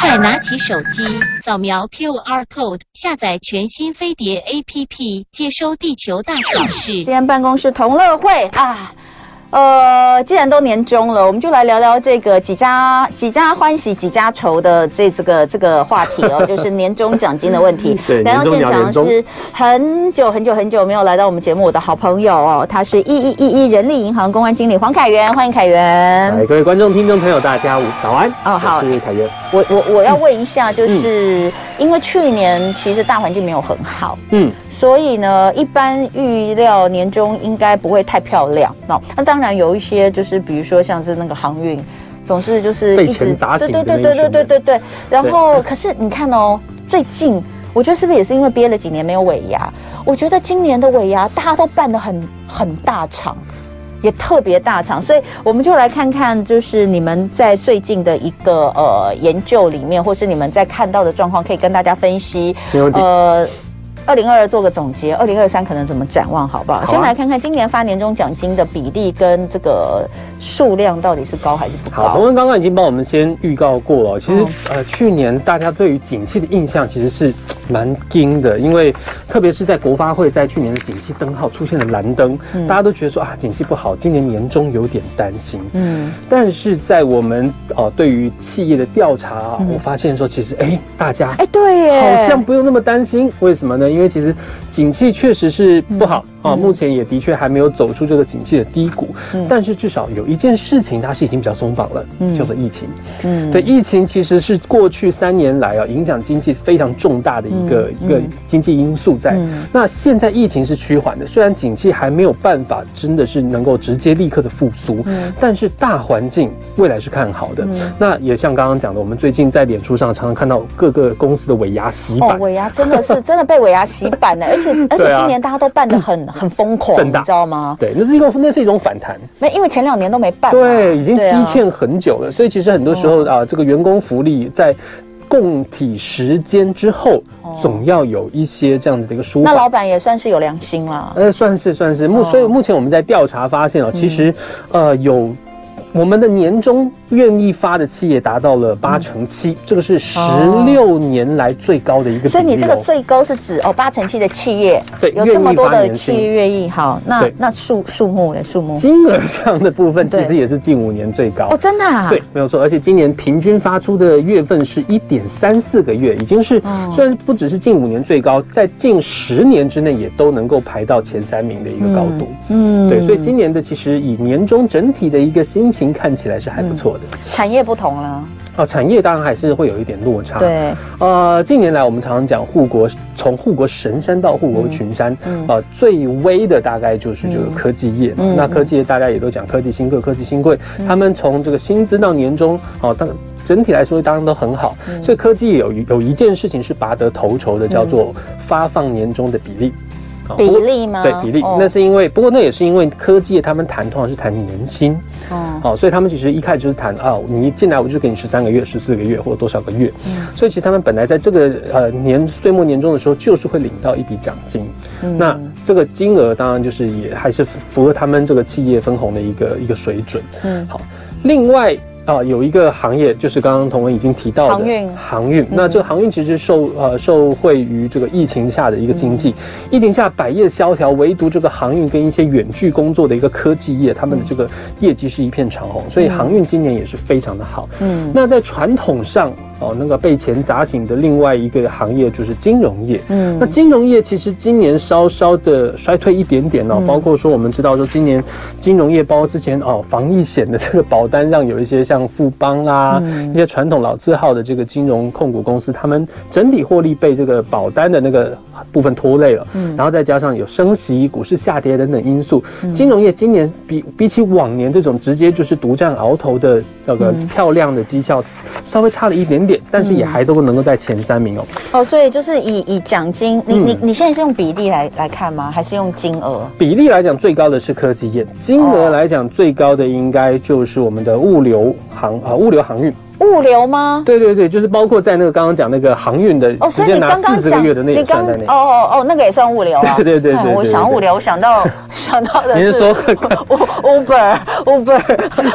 快拿起手机，扫描 QR code，下载全新飞碟 APP，接收地球大小事。今天办公室同乐会啊。呃，既然都年终了，我们就来聊聊这个几家几家欢喜几家愁的这这个这个话题哦，就是年终奖金的问题。对，来到现场是很久很久很久没有来到我们节目我的好朋友哦，他是一一一一人力银行公关经理黄凯源，欢迎凯源。哎，各位观众听众朋友，大家早安。哦，好，谢谢凯源。我我我要问一下，就是、嗯、因为去年其实大环境没有很好，嗯，所以呢，一般预料年终应该不会太漂亮哦。那当当然有一些，就是比如说像是那个航运，总是就是一直砸醒的对对对对对对对。然后，可是你看哦，最近我觉得是不是也是因为憋了几年没有尾牙？我觉得今年的尾牙大家都办的很很大场，也特别大场，所以我们就来看看，就是你们在最近的一个呃研究里面，或是你们在看到的状况，可以跟大家分析。呃。二零二二做个总结，二零二三可能怎么展望，好不好？好啊、先来看看今年发年终奖金的比例跟这个数量到底是高还是不高？好，彤雯刚刚已经帮我们先预告过了。其实，哦、呃，去年大家对于景气的印象其实是蛮惊的，因为特别是在国发会在去年的景气灯号出现了蓝灯，嗯、大家都觉得说啊，景气不好，今年年终有点担心。嗯，但是在我们呃对于企业的调查，嗯、我发现说其实哎，大家哎对，好像不用那么担心。为什么呢？因为其实景气确实是不好。嗯啊，目前也的确还没有走出这个景气的低谷，嗯，但是至少有一件事情它是已经比较松绑了，嗯，叫做疫情，嗯，对，疫情其实是过去三年来啊影响经济非常重大的一个一个经济因素在。那现在疫情是趋缓的，虽然景气还没有办法真的是能够直接立刻的复苏，嗯，但是大环境未来是看好的。那也像刚刚讲的，我们最近在脸书上常常看到各个公司的尾牙洗版，尾牙真的是真的被尾牙洗版了，而且 而且今年大家都办的很。很疯狂，你知道吗？对，那是一个，那是一种反弹。没，因为前两年都没办。对，已经积欠很久了，啊、所以其实很多时候啊，这个员工福利在供体时间之后，总要有一些这样子的一个舒缓。那老板也算是有良心了。呃，算是算是目，所以目前我们在调查发现啊，其实呃有。我们的年终愿意发的企业达到了八成七，这个是十六年来最高的一个。所以你这个最高是指哦八成七的企业，对，有这么多的企业愿意。好，那那数数目的数目，金额上的部分其实也是近五年最高哦，真的啊？对，没有错。而且今年平均发出的月份是一点三四个月，已经是虽然不只是近五年最高，在近十年之内也都能够排到前三名的一个高度。嗯，对，所以今年的其实以年终整体的一个心情。看起来是还不错的，产业不同了哦，产业当然还是会有一点落差。对，呃，近年来我们常常讲护国，从护国神山到护国群山，嗯，呃，最威的大概就是这个科技业。嗯，那科技业大家也都讲科技新贵，科技新贵，他们从这个薪资到年终，哦，当整体来说当然都很好。所以科技有有一件事情是拔得头筹的，叫做发放年终的比例。比例吗？对，比例，那是因为，不过那也是因为科技他们谈通常是谈年薪，哦，好，所以他们其实一开始就是谈啊，你一进来我就给你十三个月、十四个月或者多少个月，嗯，所以其实他们本来在这个呃年岁末年终的时候就是会领到一笔奖金，那这个金额当然就是也还是符合他们这个企业分红的一个一个水准，嗯，好，另外。啊，有一个行业就是刚刚同文已经提到的航运，航运。那这个航运其实受呃受惠于这个疫情下的一个经济，疫情下百业萧条，唯独这个航运跟一些远距工作的一个科技业，他们的这个业绩是一片长虹，所以航运今年也是非常的好。嗯，那在传统上。哦，那个被钱砸醒的另外一个行业就是金融业。嗯，那金融业其实今年稍稍的衰退一点点哦，嗯、包括说我们知道说今年金融业包括之前哦防疫险的这个保单让有一些像富邦啊、嗯、一些传统老字号的这个金融控股公司，他们整体获利被这个保单的那个部分拖累了。嗯，然后再加上有升息、股市下跌等等因素，嗯、金融业今年比比起往年这种直接就是独占鳌头的那个漂亮的绩效，稍微差了一点点。但是也还都能够在前三名哦。哦，所以就是以以奖金，你你你现在是用比例来来看吗？还是用金额？比例来讲，最高的是科技业；金额来讲，最高的应该就是我们的物流航啊，物流航运。物流吗？对对对，就是包括在那个刚刚讲那个航运的，哦，所以你刚刚讲，你刚哦哦哦，那个也算物流啊。对对对对，我想物流，我想到 想到的是，您是说 Uber Uber，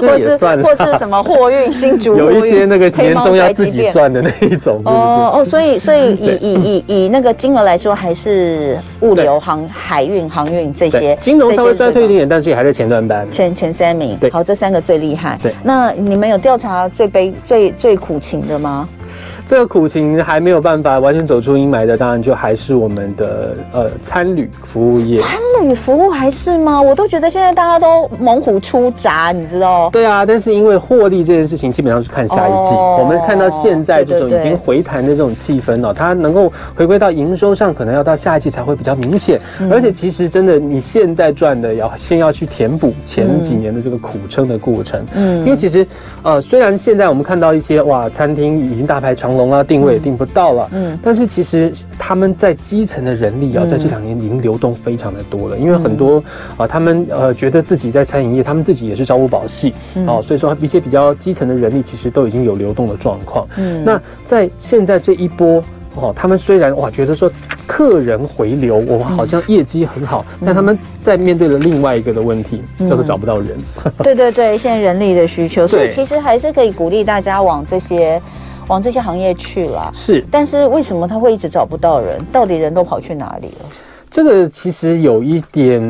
或是或是什么货运新竹，有一些那个年终要自己赚的那一种。哦哦，所以 所以以以以以那个金额来说，还是物流航海运航运这些。金融稍微衰退一点点，但是也还在前段班，前前三名。对，好，这三个最厉害。对，那你们有调查最悲最最最苦情的吗？这个苦情还没有办法完全走出阴霾的，当然就还是我们的呃餐旅服务业。餐旅服务还是吗？我都觉得现在大家都猛虎出闸，你知道？对啊，但是因为获利这件事情，基本上是看下一季。哦、我们看到现在这种已经回弹的这种气氛哦，它能够回归到营收上，可能要到下一季才会比较明显。嗯、而且其实真的，你现在赚的要先要去填补前几年的这个苦撑的过程。嗯，因为其实呃，虽然现在我们看到一些哇，餐厅已经大排长龙。啊，定位也定不到了。嗯，但是其实他们在基层的人力啊，在这两年已经流动非常的多了。因为很多啊，他们呃觉得自己在餐饮业，他们自己也是朝五保夕哦，所以说一些比较基层的人力其实都已经有流动的状况。嗯，那在现在这一波哦，他们虽然哇觉得说客人回流，我们好像业绩很好，但他们在面对了另外一个的问题，叫做找不到人。对对对，现在人力的需求，所以其实还是可以鼓励大家往这些。往这些行业去了，是，但是为什么他会一直找不到人？到底人都跑去哪里了？这个其实有一点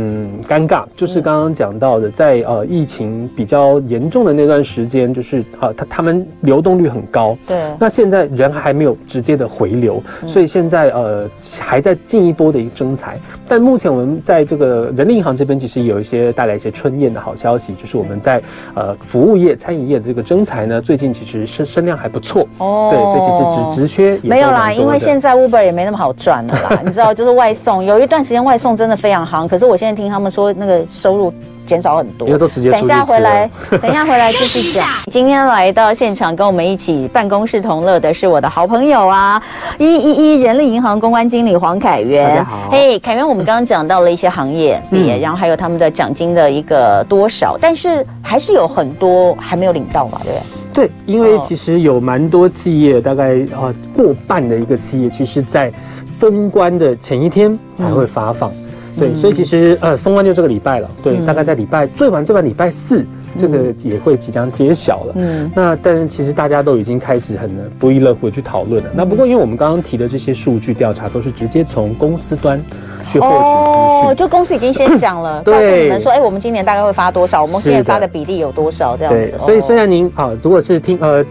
尴尬，就是刚刚讲到的，在呃疫情比较严重的那段时间，就是呃，他他们流动率很高，对。那现在人还没有直接的回流，所以现在呃还在进一波的一个征才。但目前我们在这个人力银行这边，其实有一些带来一些春燕的好消息，就是我们在呃服务业、餐饮业的这个征才呢，最近其实声声量还不错哦。对，所以其实职职缺也没有啦，因为现在 Uber 也没那么好赚了啦，你知道，就是外送有一。段时间外送真的非常行，可是我现在听他们说那个收入减少很多。都直接等一下回来，等一下回来继续讲。今天来到现场跟我们一起办公室同乐的是我的好朋友啊，一一一人力银行公关经理黄凯源。大家好，嘿，凯源，我们刚刚讲到了一些行业，嗯，然后还有他们的奖金的一个多少，但是还是有很多还没有领到嘛？对不对？对，因为其实有蛮多企业，大概啊过半的一个企业，其实在。封关的前一天才会发放，嗯、对，所以其实呃，封关就这个礼拜了，对，嗯、大概在礼拜最晚最晚礼拜四，这个也会即将揭晓了。嗯，那但是其实大家都已经开始很不亦乐乎去讨论了。嗯、那不过因为我们刚刚提的这些数据调查都是直接从公司端去获取资讯，哦，就公司已经先讲了，对告诉你们说，哎，我们今年大概会发多少，我们现在发的比例有多少这样子。对，所以虽然您啊，如果是听呃。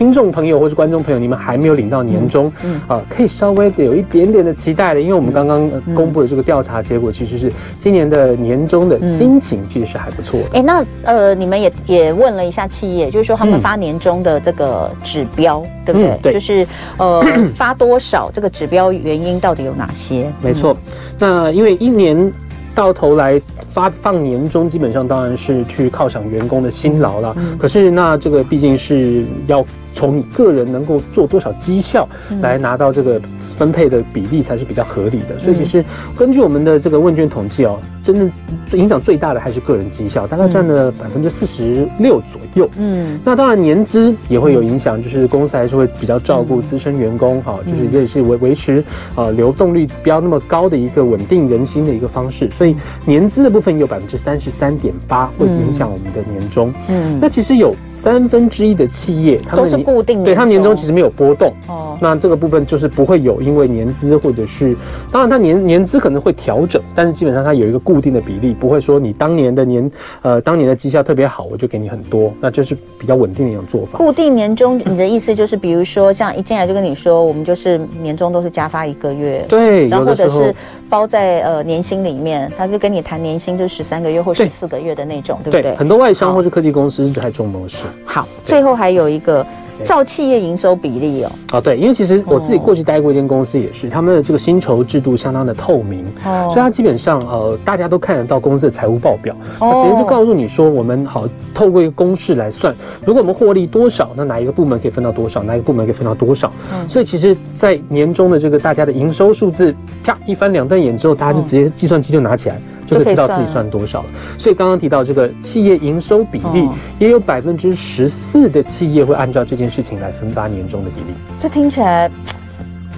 听众朋友或是观众朋友，你们还没有领到年终，嗯，嗯啊，可以稍微有一点点的期待的，因为我们刚刚公布的这个调查结果，其实是今年的年终的心情其实是还不错的。那呃，你们也也问了一下企业，就是说他们发年终的这个指标，嗯、对不对？嗯、对，就是呃发多少，这个指标原因到底有哪些？没错，那因为一年到头来。发放年终基本上当然是去犒赏员工的辛劳了，可是那这个毕竟是要从你个人能够做多少绩效来拿到这个分配的比例才是比较合理的，所以其实根据我们的这个问卷统计哦。真正影响最大的还是个人绩效，大概占了百分之四十六左右。嗯，那当然年资也会有影响，就是公司还是会比较照顾资深员工哈，就是这也是维维持呃流动率不要那么高的一个稳定人心的一个方式。所以年资的部分有百分之三十三点八会影响我们的年终。嗯，那其实有三分之一的企业，他们都是固定的，对，他年终其实没有波动。哦，那这个部分就是不会有因为年资或者是，当然他年年资可能会调整，但是基本上它有一个。固定的比例不会说你当年的年，呃，当年的绩效特别好，我就给你很多，那就是比较稳定的一种做法。固定年终，你的意思就是，比如说像一进来就跟你说，我们就是年终都是加发一个月，对，然后或者是包在呃年薪里面，他就跟你谈年薪，就是十三个月或十四个月的那种，对，对不对？很多外商或是科技公司是这种模式。好，最后还有一个。照企业营收比例哦，啊对，因为其实我自己过去待过一间公司，也是、哦、他们的这个薪酬制度相当的透明，哦，所以它基本上呃大家都看得到公司的财务报表，它，直接就告诉你说，我们好透过一个公式来算，如果我们获利多少，那哪一个部门可以分到多少，哪一个部门可以分到多少，嗯，所以其实，在年终的这个大家的营收数字啪一翻两瞪眼之后，大家就直接计算机就拿起来。就可以知道自己算多少了。所以刚刚提到这个企业营收比例，哦、也有百分之十四的企业会按照这件事情来分发年终的比例。这听起来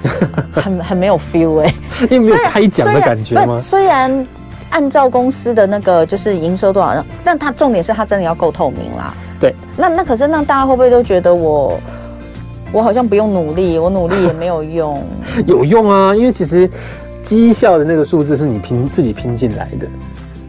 很很没有 feel 哎、欸，因为没有开奖的感觉吗？虽然按照公司的那个就是营收多少，但它重点是它真的要够透明啦。对，那那可是那大家会不会都觉得我？我好像不用努力，我努力也没有用。有用啊，因为其实绩效的那个数字是你拼自己拼进来的。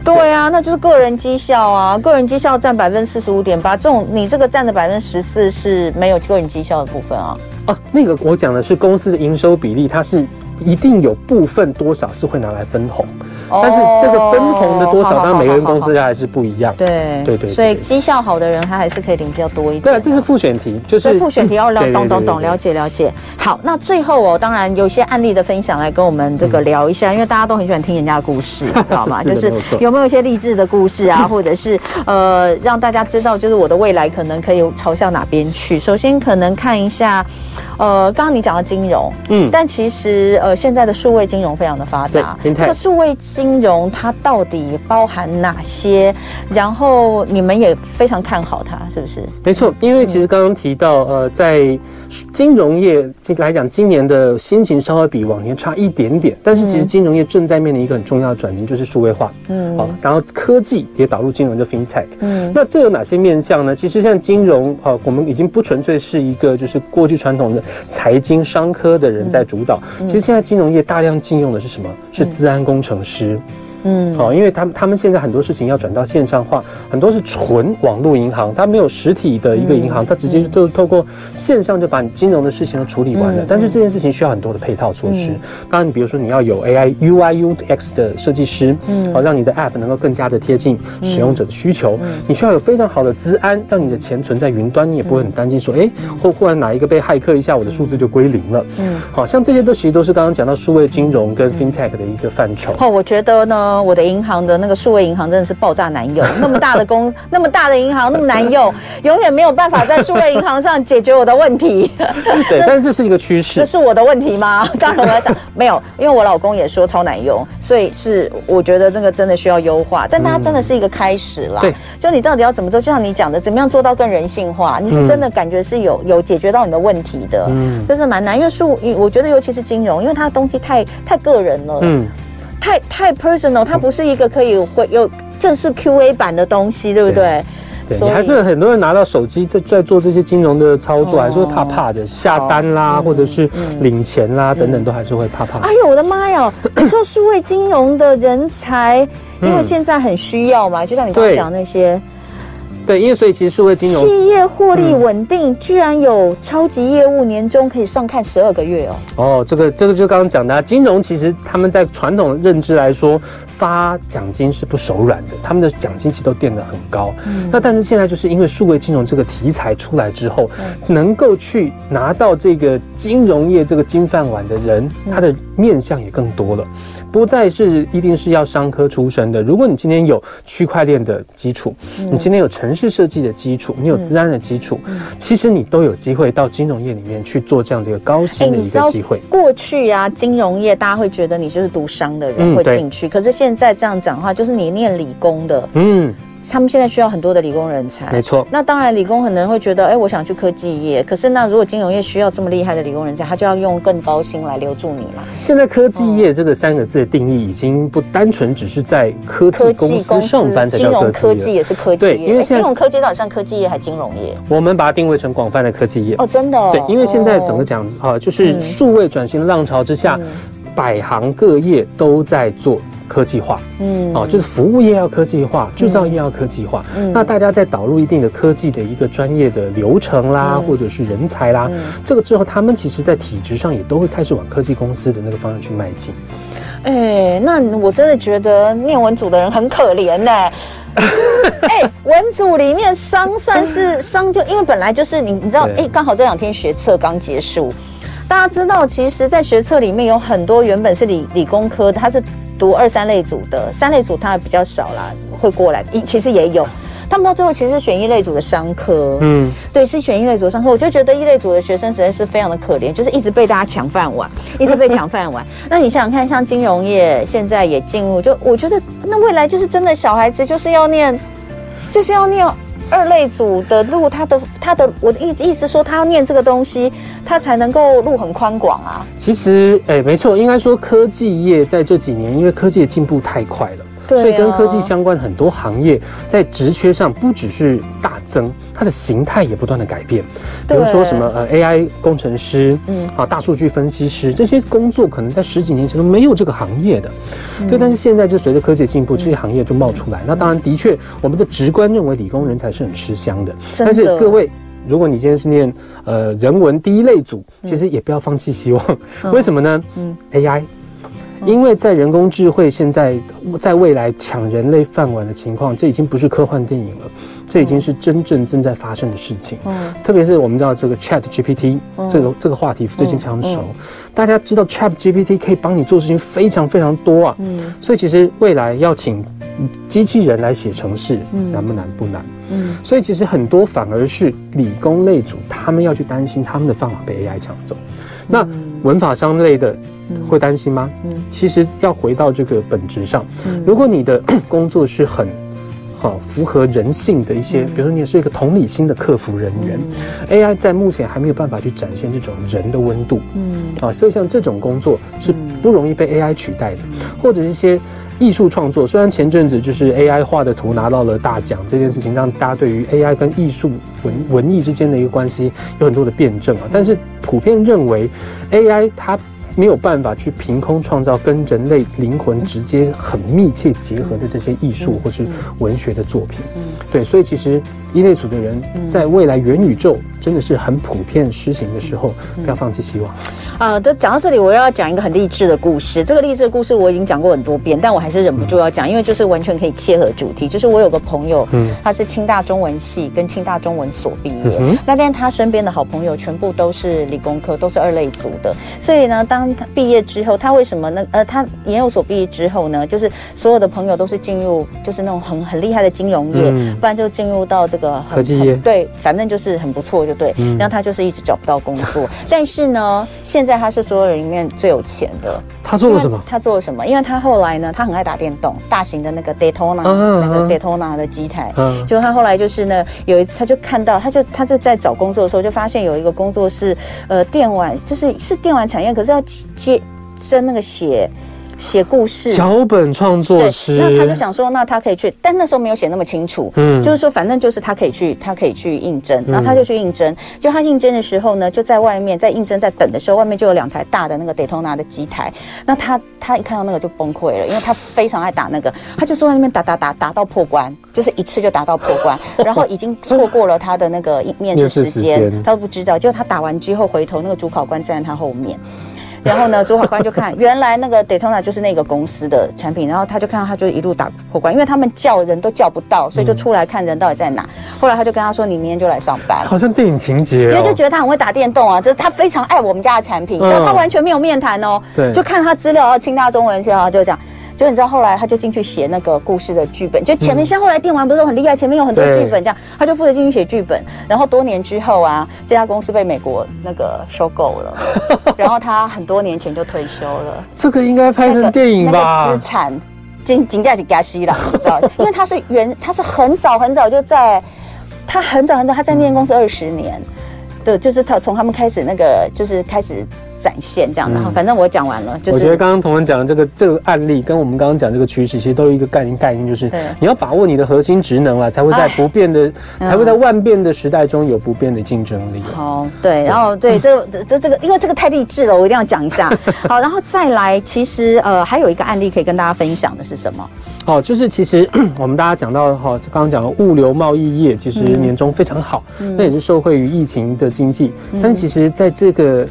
对啊，那就是个人绩效啊，个人绩效占百分之四十五点八，这种你这个占的百分之十四是没有个人绩效的部分啊。哦，那个我讲的是公司的营收比例，它是一定有部分多少是会拿来分红。但是这个分红的多少，当然每个人公司还是不一样。对对对，所以绩效好的人，他还是可以领比较多一点。对啊，这是复选题，就是复选题要了，懂懂懂，了解了解。好，那最后哦，当然有些案例的分享来跟我们这个聊一下，因为大家都很喜欢听人家的故事，知道吗？就是有没有一些励志的故事啊，或者是呃，让大家知道，就是我的未来可能可以朝向哪边去。首先，可能看一下。呃，刚刚你讲的金融，嗯，但其实呃，现在的数位金融非常的发达。这个数位金融它到底包含哪些？然后你们也非常看好它，是不是？没错，因为其实刚刚提到，呃，在金融业来讲，今年的心情稍微比往年差一点点，但是其实金融业正在面临一个很重要的转型，就是数位化。嗯，好，然后科技也导入金融，就 FinTech。嗯，那这有哪些面向呢？其实像金融，好，我们已经不纯粹是一个就是过去传统的。财经商科的人在主导，其实现在金融业大量禁用的是什么？是资安工程师。实嗯，好，因为他们他们现在很多事情要转到线上化，很多是纯网络银行，它没有实体的一个银行，它直接就透过线上就把你金融的事情都处理完了。但是这件事情需要很多的配套措施。当然，你比如说你要有 AI UI UX 的设计师，嗯，好，让你的 App 能够更加的贴近使用者的需求。你需要有非常好的资安，让你的钱存在云端，你也不会很担心说，哎，或忽然哪一个被骇客一下，我的数字就归零了。嗯，好像这些都其实都是刚刚讲到数位金融跟 FinTech 的一个范畴。哦，我觉得呢。我的银行的那个数位银行真的是爆炸难用，那么大的公，那么大的银行那么难用，永远没有办法在数位银行上解决我的问题。对，但是这是一个趋势。这是我的问题吗？当然我在想，没有，因为我老公也说超难用，所以是我觉得这个真的需要优化。但它真的是一个开始啦。对，就你到底要怎么做？就像你讲的，怎么样做到更人性化？你是真的感觉是有有解决到你的问题的。嗯，这是蛮难，因为数，我觉得尤其是金融，因为它的东西太太个人了。嗯。太太 personal，它不是一个可以会有正式 QA 版的东西，对不对？对，你还是很多人拿到手机在在做这些金融的操作，还是会怕怕的，下单啦，或者是领钱啦等等，都还是会怕怕。哎呦，我的妈呀！你说数位金融的人才，因为现在很需要嘛，就像你刚刚讲那些。对，因为所以其实数位金融企业获利稳定，嗯、居然有超级业务年终可以上看十二个月哦。哦，这个这个就刚刚讲的，啊，金融其实他们在传统的认知来说，发奖金是不手软的，他们的奖金其实都垫得很高。嗯，那但是现在就是因为数位金融这个题材出来之后，嗯、能够去拿到这个金融业这个金饭碗的人，他的面向也更多了。不再是一定是要商科出身的。如果你今天有区块链的基础，嗯、你今天有城市设计的基础，你有资安的基础，嗯、其实你都有机会到金融业里面去做这样的一个高薪的一个机会。过去啊，金融业大家会觉得你就是读商的人会进去，嗯、可是现在这样讲的话，就是你念理工的，嗯。他们现在需要很多的理工人才，没错。那当然，理工可能会觉得，哎，我想去科技业。可是，那如果金融业需要这么厉害的理工人才，他就要用更高薪来留住你嘛。现在科技业这个三个字的定义，已经不单纯只是在科技公司上班才叫科技。金融科技也是科技因为金融科技到底像科技业还金融业？我们把它定位成广泛的科技业哦，真的、哦。对，因为现在整个讲啊，就是数位转型的浪潮之下，嗯、百行各业都在做。科技化，嗯，哦，就是服务业要科技化，制造业要科技化。嗯，那大家在导入一定的科技的一个专业的流程啦，或者是人才啦，这个之后，他们其实在体制上也都会开始往科技公司的那个方向去迈进。哎，那我真的觉得念文组的人很可怜呢。哎，文组里面商算是商，就因为本来就是你，你知道，哎，刚好这两天学测刚结束，大家知道，其实，在学测里面有很多原本是理理工科的，他是。读二三类组的三类组，他比较少啦，会过来。其实也有，他们到最后其实是选一类组的商科，嗯，对，是选一类组的商科。我就觉得一类组的学生实在是非常的可怜，就是一直被大家抢饭碗，一直被抢饭碗。那你想想看，像金融业现在也进入，就我觉得那未来就是真的小孩子就是要念，就是要念。二类组的路，他的他的，我的意意思说，他要念这个东西，他才能够路很宽广啊。其实，哎、没错，应该说科技业在这几年，因为科技的进步太快了。所以跟科技相关的很多行业，在职缺上不只是大增，它的形态也不断的改变。比如说什么呃 AI 工程师，嗯，啊大数据分析师这些工作，可能在十几年前都没有这个行业的。嗯、对，但是现在就随着科技的进步，这些行业就冒出来。嗯、那当然，的确，我们的直观认为理工人才是很吃香的。的但是各位，如果你今天是念呃人文第一类组，其实也不要放弃希望。嗯、为什么呢？嗯，AI。因为在人工智慧现在在未来抢人类饭碗的情况，这已经不是科幻电影了，这已经是真正正在发生的事情。嗯，特别是我们知道这个 Chat GPT，这个这个话题最近非常熟，大家知道 Chat GPT 可以帮你做事情非常非常多啊。嗯，所以其实未来要请机器人来写程式，难不难？不难。嗯，所以其实很多反而是理工类组，他们要去担心他们的饭碗被 AI 抢走。那文法商类的会担心吗？嗯，其实要回到这个本质上，如果你的 工作是很好符合人性的一些，比如说你是一个同理心的客服人员，AI 在目前还没有办法去展现这种人的温度，嗯，啊，所以像这种工作是不容易被 AI 取代的，或者一些。艺术创作虽然前阵子就是 AI 画的图拿到了大奖这件事情，让大家对于 AI 跟艺术文文艺之间的一个关系有很多的辩证啊。但是普遍认为，AI 它没有办法去凭空创造跟人类灵魂直接很密切结合的这些艺术或是文学的作品。对，所以其实一类组的人在未来元宇宙真的是很普遍施行的时候，不要放弃希望。啊，都讲到这里，我要讲一个很励志的故事。这个励志的故事我已经讲过很多遍，但我还是忍不住要讲，因为就是完全可以切合主题。就是我有个朋友，嗯，他是清大中文系跟清大中文所毕业，嗯、那但他身边的好朋友全部都是理工科，都是二类组的。所以呢，当他毕业之后，他为什么呢？呃，他研究所毕业之后呢，就是所有的朋友都是进入就是那种很很厉害的金融业，嗯、不然就进入到这个很科技业，对，反正就是很不错，就对。嗯、然后他就是一直找不到工作，但是呢，现现在他是所有人里面最有钱的。他做了什么？他做了什么？因为他后来呢，他很爱打电动，大型的那个 Daytona，那个 Daytona 的机台。嗯。就他后来就是呢，有一次他就看到，他就他就在找工作的时候，就发现有一个工作是呃电玩，就是是电玩产业，可是要接争那个写。写故事，脚本创作师，那他就想说，那他可以去，但那时候没有写那么清楚，嗯，就是说，反正就是他可以去，他可以去应征，然后他就去应征。就他应征的时候呢，就在外面，在应征在等的时候，外面就有两台大的那个 Daytona 的机台。那他他一看到那个就崩溃了，因为他非常爱打那个，他就坐在那边打打打打到破关，就是一次就打到破关，然后已经错过了他的那个面试时间，他都不知道。就他打完之后回头，那个主考官站在他后面。然后呢，主考官就看，原来那个 Daytona 就是那个公司的产品，然后他就看到他就一路打破关，因为他们叫人都叫不到，所以就出来看人到底在哪。后来他就跟他说：“你明天就来上班。”好像电影情节，因为就觉得他很会打电动啊，就是他非常爱我们家的产品，他完全没有面谈哦，对，就看他资料，然后清大中文然后，就这样。就你知道，后来他就进去写那个故事的剧本。就前面像后来电玩不是都很厉害，前面有很多剧本这样，他就负责进去写剧本。然后多年之后啊，这家公司被美国那个收购了，然后他很多年前就退休了。这个应该拍成电影吧？那个资产，金金价是加息了，你知道？因为他是原，他是很早很早就在，他很早很早他在那间公司二十年，对，就是他从他们开始那个就是开始。展现这样，然后反正我讲完了。就是、我觉得刚刚同仁讲的这个这个案例，跟我们刚刚讲这个趋势，其实都有一个概念概念，就是你要把握你的核心职能啊，才会在不变的，才会在万变的时代中有不变的竞争力。好，对，然后对这这这个，因为这个太励志了，我一定要讲一下。好，然后再来，其实呃还有一个案例可以跟大家分享的是什么？哦，就是其实 我们大家讲到哈，刚刚讲的物流贸易业，其实年终非常好，嗯、那也是受惠于疫情的经济，嗯、但是其实在这个。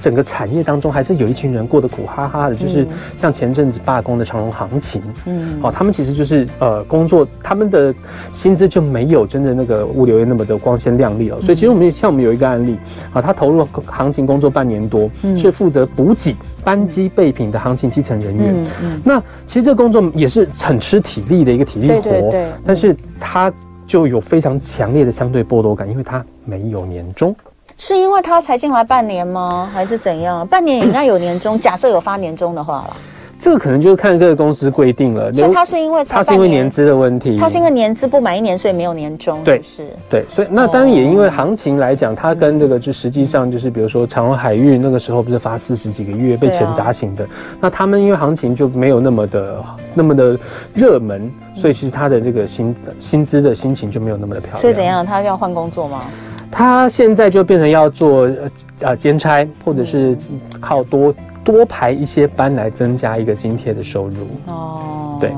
整个产业当中还是有一群人过得苦哈哈的，就是像前阵子罢工的长隆行情，嗯，哦，他们其实就是呃工作，他们的薪资就没有真的那个物流业那么的光鲜亮丽哦。所以其实我们像我们有一个案例啊，他投入行情工作半年多，是负责补给班机备品的行情基层人员。嗯，那其实这个工作也是很吃体力的一个体力活。但是他就有非常强烈的相对剥夺感，因为他没有年终。是因为他才进来半年吗？还是怎样？半年也应该有年终，假设有发年终的话了。这个可能就是看各个公司规定了。所以他是因为他是因为年资的问题，他是因为年资不满一年，所以没有年终。对，是。对，所以那当然也因为行情来讲，他跟这个就实际上就是比如说长荣海运那个时候不是发四十几个月被钱砸醒的，那他们因为行情就没有那么的那么的热门，所以其实他的这个薪薪资的心情就没有那么的漂亮。所以怎样？他要换工作吗？他现在就变成要做呃呃兼差，或者是靠多多排一些班来增加一个津贴的收入。哦，对，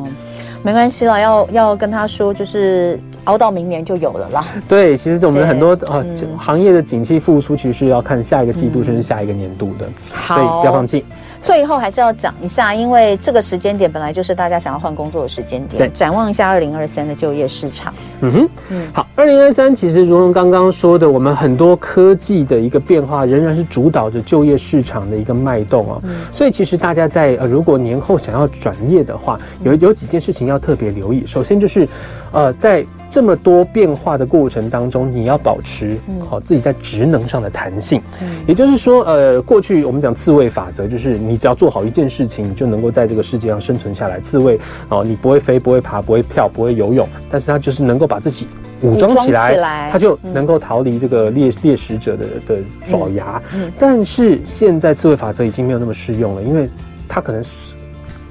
没关系啦，要要跟他说，就是熬到明年就有了啦。对，其实我们很多呃、嗯、行业的景气复苏，其实是要看下一个季度甚至下一个年度的，好，所以不要放弃。最后还是要讲一下，因为这个时间点本来就是大家想要换工作的时间点。对，展望一下二零二三的就业市场。嗯哼，嗯，好，二零二三其实如同刚刚说的，我们很多科技的一个变化仍然是主导着就业市场的一个脉动啊。嗯，所以其实大家在呃，如果年后想要转业的话，有有几件事情要特别留意。首先就是，呃，在这么多变化的过程当中，你要保持好自己在职能上的弹性。嗯，也就是说，呃，过去我们讲刺猬法则，就是你只要做好一件事情，你就能够在这个世界上生存下来。刺猬哦，你不会飞，不会爬，不会跳，不会游泳，但是它就是能够把自己武装起来，它就能够逃离这个猎猎食者的的爪牙。嗯，但是现在刺猬法则已经没有那么适用了，因为它可能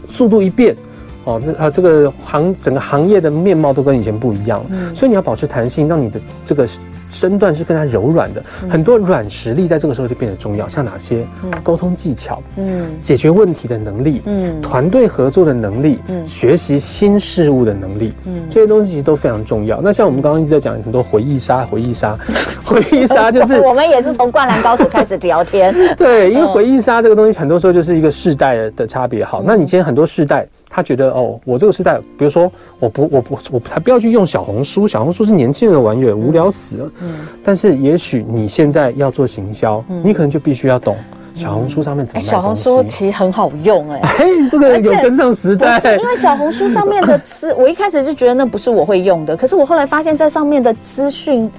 速度一变。哦，这啊，这个行整个行业的面貌都跟以前不一样了，嗯，所以你要保持弹性，让你的这个身段是更加柔软的。嗯，很多软实力在这个时候就变得重要，像哪些？嗯，沟通技巧，嗯，解决问题的能力，嗯，团队合作的能力，嗯，学习新事物的能力，嗯，这些东西其实都非常重要。那像我们刚刚一直在讲很多回忆杀，回忆杀，回忆杀就是 我们也是从灌篮高手开始聊天，对，因为回忆杀这个东西很多时候就是一个世代的差别。好，那你今天很多世代。他觉得哦，我这个时代，比如说，我不，我不，我才不要去用小红书，小红书是年轻人的玩意儿，无聊死了。嗯。但是也许你现在要做行销，嗯，你可能就必须要懂小红书上面怎么卖东西。小红书其实很好用，哎，哎，这个有跟上时代。因为小红书上面的资，我一开始就觉得那不是我会用的，可是我后来发现，在上面的资讯。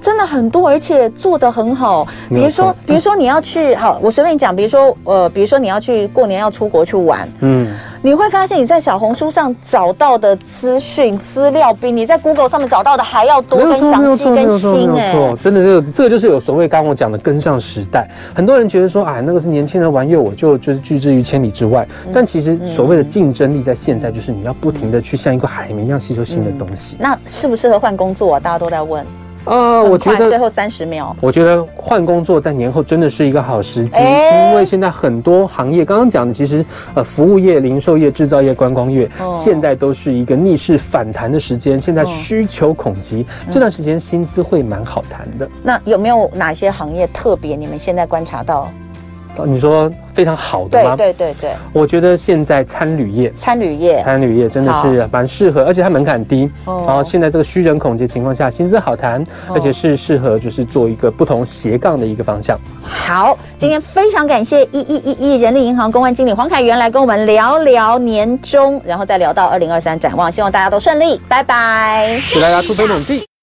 真的很多，而且做的很好。比如说，比如说你要去，好，我随便讲，比如说，呃，比如说你要去过年要出国去玩，嗯，你会发现你在小红书上找到的资讯资料，比你在 Google 上面找到的还要多、跟详细、跟新。哎，没错，真的，这个这个就是有所谓刚刚我讲的跟上时代。很多人觉得说，啊，那个是年轻人玩意，我就就是拒之于千里之外。但其实所谓的竞争力在现在，就是你要不停的去像一个海绵一样吸收新的东西。那适不适合换工作啊？大家都在问。呃，我觉得最后三十秒，我觉得换工作在年后真的是一个好时机，欸、因为现在很多行业，刚刚讲的其实呃，服务业、零售业、制造业、观光业，哦、现在都是一个逆势反弹的时间。现在需求恐急，哦、这段时间薪资会蛮好谈的。那有没有哪些行业特别？你们现在观察到？你说非常好的吗？对对对对，我觉得现在餐旅业，餐旅业，餐旅业真的是蛮适合，而且它门槛低。然后现在这个虚人恐急情况下，薪资好谈，而且是适合就是做一个不同斜杠的一个方向。好，今天非常感谢一一一一人力银行公关经理黄凯源来跟我们聊聊年终，然后再聊到二零二三展望，希望大家都顺利，拜拜，祝大家突飞猛进。